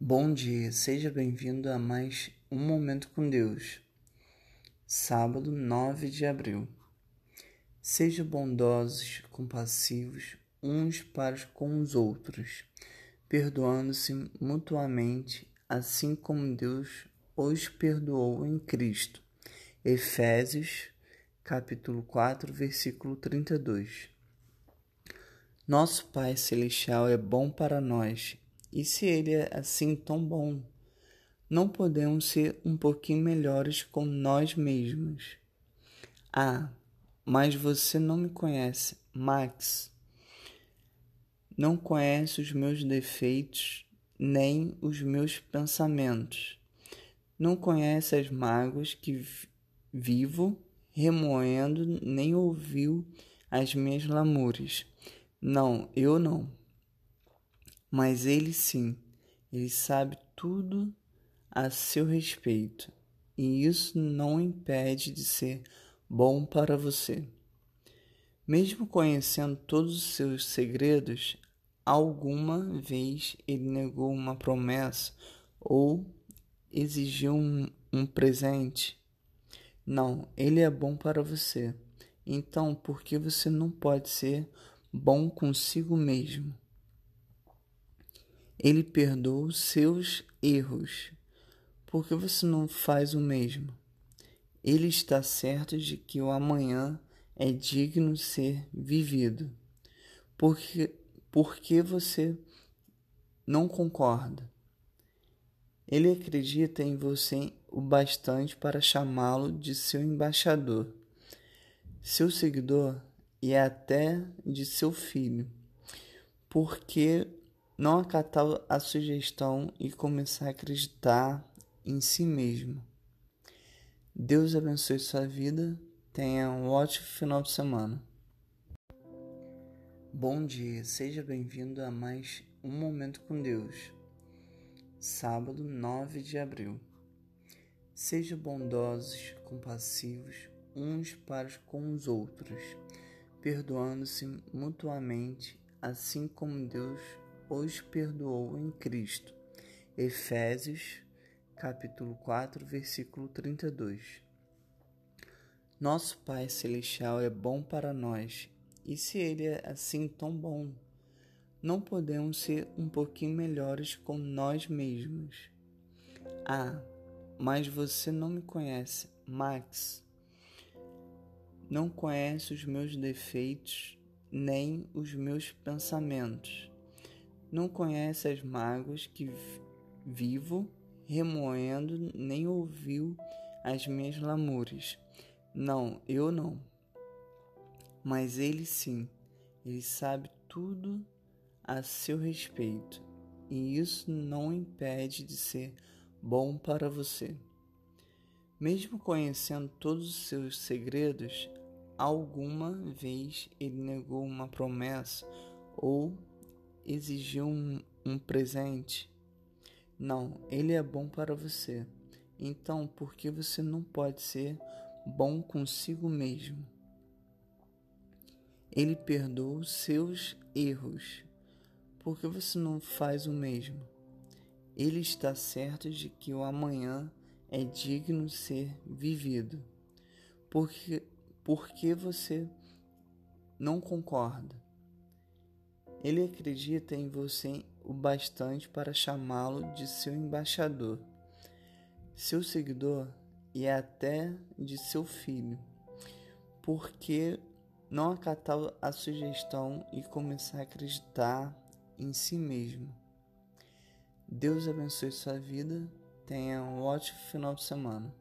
Bom dia, seja bem-vindo a mais um Momento com Deus. Sábado, 9 de abril. Sejam bondosos, compassivos uns para com os outros, perdoando-se mutuamente, assim como Deus os perdoou em Cristo. Efésios, capítulo 4, versículo 32. Nosso Pai celestial é bom para nós e se ele é assim tão bom, não podemos ser um pouquinho melhores com nós mesmos. Ah, mas você não me conhece, Max. Não conhece os meus defeitos nem os meus pensamentos. Não conhece as mágoas que vivo remoendo, nem ouviu as minhas lamúrias. Não, eu não. Mas ele sim, ele sabe tudo a seu respeito, e isso não impede de ser bom para você. Mesmo conhecendo todos os seus segredos, alguma vez ele negou uma promessa ou exigiu um, um presente? Não, ele é bom para você. Então, por que você não pode ser bom consigo mesmo? Ele perdoa os seus erros. Por que você não faz o mesmo? Ele está certo de que o amanhã é digno de ser vivido. Porque, por que você não concorda? Ele acredita em você o bastante para chamá-lo de seu embaixador, seu seguidor e até de seu filho, porque não acatar a sugestão e começar a acreditar em si mesmo. Deus abençoe sua vida. Tenha um ótimo final de semana. Bom dia, seja bem-vindo a mais um Momento com Deus. Sábado, 9 de abril. Sejam bondosos, compassivos uns para com os outros, perdoando-se mutuamente, assim como Deus os perdoou em Cristo. Efésios, capítulo 4, versículo 32. Nosso Pai celestial é bom para nós, e se ele é assim tão bom, não podemos ser um pouquinho melhores com nós mesmos. Ah, mas você não me conhece, Max. Não conhece os meus defeitos nem os meus pensamentos não conhece as mágoas que vivo remoendo, nem ouviu as minhas lamúrias. Não, eu não. Mas ele sim, ele sabe tudo a seu respeito, e isso não impede de ser bom para você. Mesmo conhecendo todos os seus segredos, alguma vez ele negou uma promessa ou exigiu um, um presente? Não, ele é bom para você. Então, por que você não pode ser bom consigo mesmo? Ele perdoa os seus erros. Por que você não faz o mesmo? Ele está certo de que o amanhã é digno de ser vivido. Porque, por que você não concorda? Ele acredita em você o bastante para chamá-lo de seu embaixador, seu seguidor e até de seu filho. Porque não acatar a sugestão e começar a acreditar em si mesmo. Deus abençoe sua vida. Tenha um ótimo final de semana.